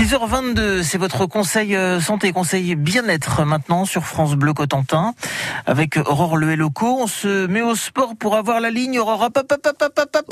6h22, c'est votre conseil euh, santé, conseil bien-être maintenant sur France Bleu Cotentin. Avec Aurore Le Loco, on se met au sport pour avoir la ligne. Aurore,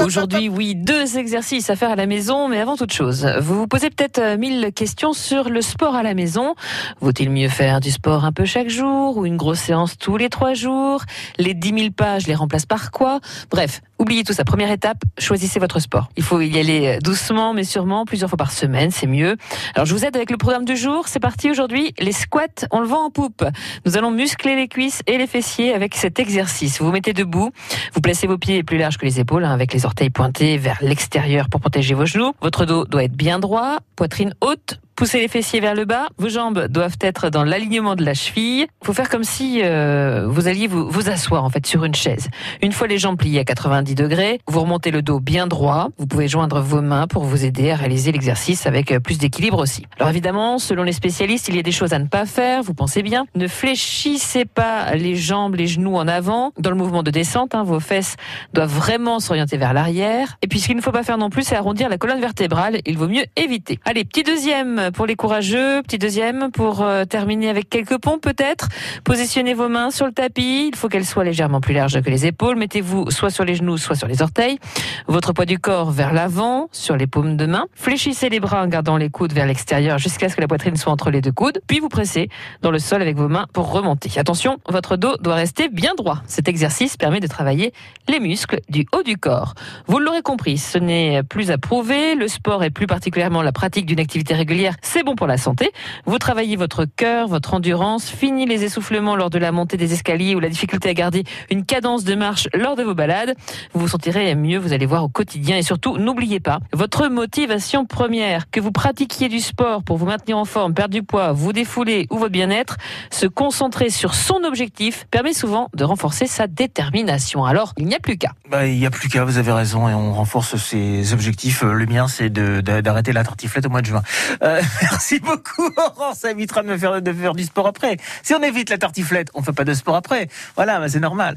Aujourd'hui, oui, deux exercices à faire à la maison, mais avant toute chose, vous vous posez peut-être euh, mille questions sur le sport à la maison. Vaut-il mieux faire du sport un peu chaque jour ou une grosse séance tous les trois jours? Les 10 000 pages les remplacent par quoi? Bref, oubliez tout ça. Première étape, choisissez votre sport. Il faut y aller euh, doucement, mais sûrement, plusieurs fois par semaine, c'est mieux. Alors je vous aide avec le programme du jour. C'est parti aujourd'hui. Les squats, on le vend en poupe. Nous allons muscler les cuisses et les fessiers avec cet exercice. Vous vous mettez debout, vous placez vos pieds plus larges que les épaules, hein, avec les orteils pointés vers l'extérieur pour protéger vos genoux. Votre dos doit être bien droit, poitrine haute, Poussez les fessiers vers le bas. Vos jambes doivent être dans l'alignement de la cheville. Il faut faire comme si euh, vous alliez vous, vous asseoir en fait sur une chaise. Une fois les jambes pliées à 90 degrés, vous remontez le dos bien droit. Vous pouvez joindre vos mains pour vous aider à réaliser l'exercice avec euh, plus d'équilibre aussi. Alors évidemment, selon les spécialistes, il y a des choses à ne pas faire. Vous pensez bien. Ne fléchissez pas les jambes, les genoux en avant dans le mouvement de descente. Hein, vos fesses doivent vraiment s'orienter vers l'arrière. Et puis ce qu'il ne faut pas faire non plus, c'est arrondir la colonne vertébrale. Il vaut mieux éviter. Allez, petit deuxième pour les courageux. Petit deuxième pour euh, terminer avec quelques pompes peut-être. Positionnez vos mains sur le tapis. Il faut qu'elles soient légèrement plus larges que les épaules. Mettez-vous soit sur les genoux, soit sur les orteils. Votre poids du corps vers l'avant, sur les paumes de main. Fléchissez les bras en gardant les coudes vers l'extérieur jusqu'à ce que la poitrine soit entre les deux coudes. Puis vous pressez dans le sol avec vos mains pour remonter. Attention, votre dos doit rester bien droit. Cet exercice permet de travailler les muscles du haut du corps. Vous l'aurez compris, ce n'est plus à prouver. Le sport et plus particulièrement la pratique d'une activité régulière c'est bon pour la santé. Vous travaillez votre cœur, votre endurance, fini les essoufflements lors de la montée des escaliers ou la difficulté à garder une cadence de marche lors de vos balades. Vous vous sentirez mieux, vous allez voir au quotidien et surtout, n'oubliez pas, votre motivation première, que vous pratiquiez du sport pour vous maintenir en forme, perdre du poids, vous défouler ou votre bien-être, se concentrer sur son objectif permet souvent de renforcer sa détermination. Alors, il n'y a plus qu'à. Bah, il n'y a plus qu'à, vous avez raison, et on renforce ses objectifs. Le mien, c'est d'arrêter la tartiflette au mois de juin. Euh, Merci beaucoup, Laurent. Ça évitera de me faire, de faire du sport après. Si on évite la tartiflette, on fait pas de sport après. Voilà, c'est normal.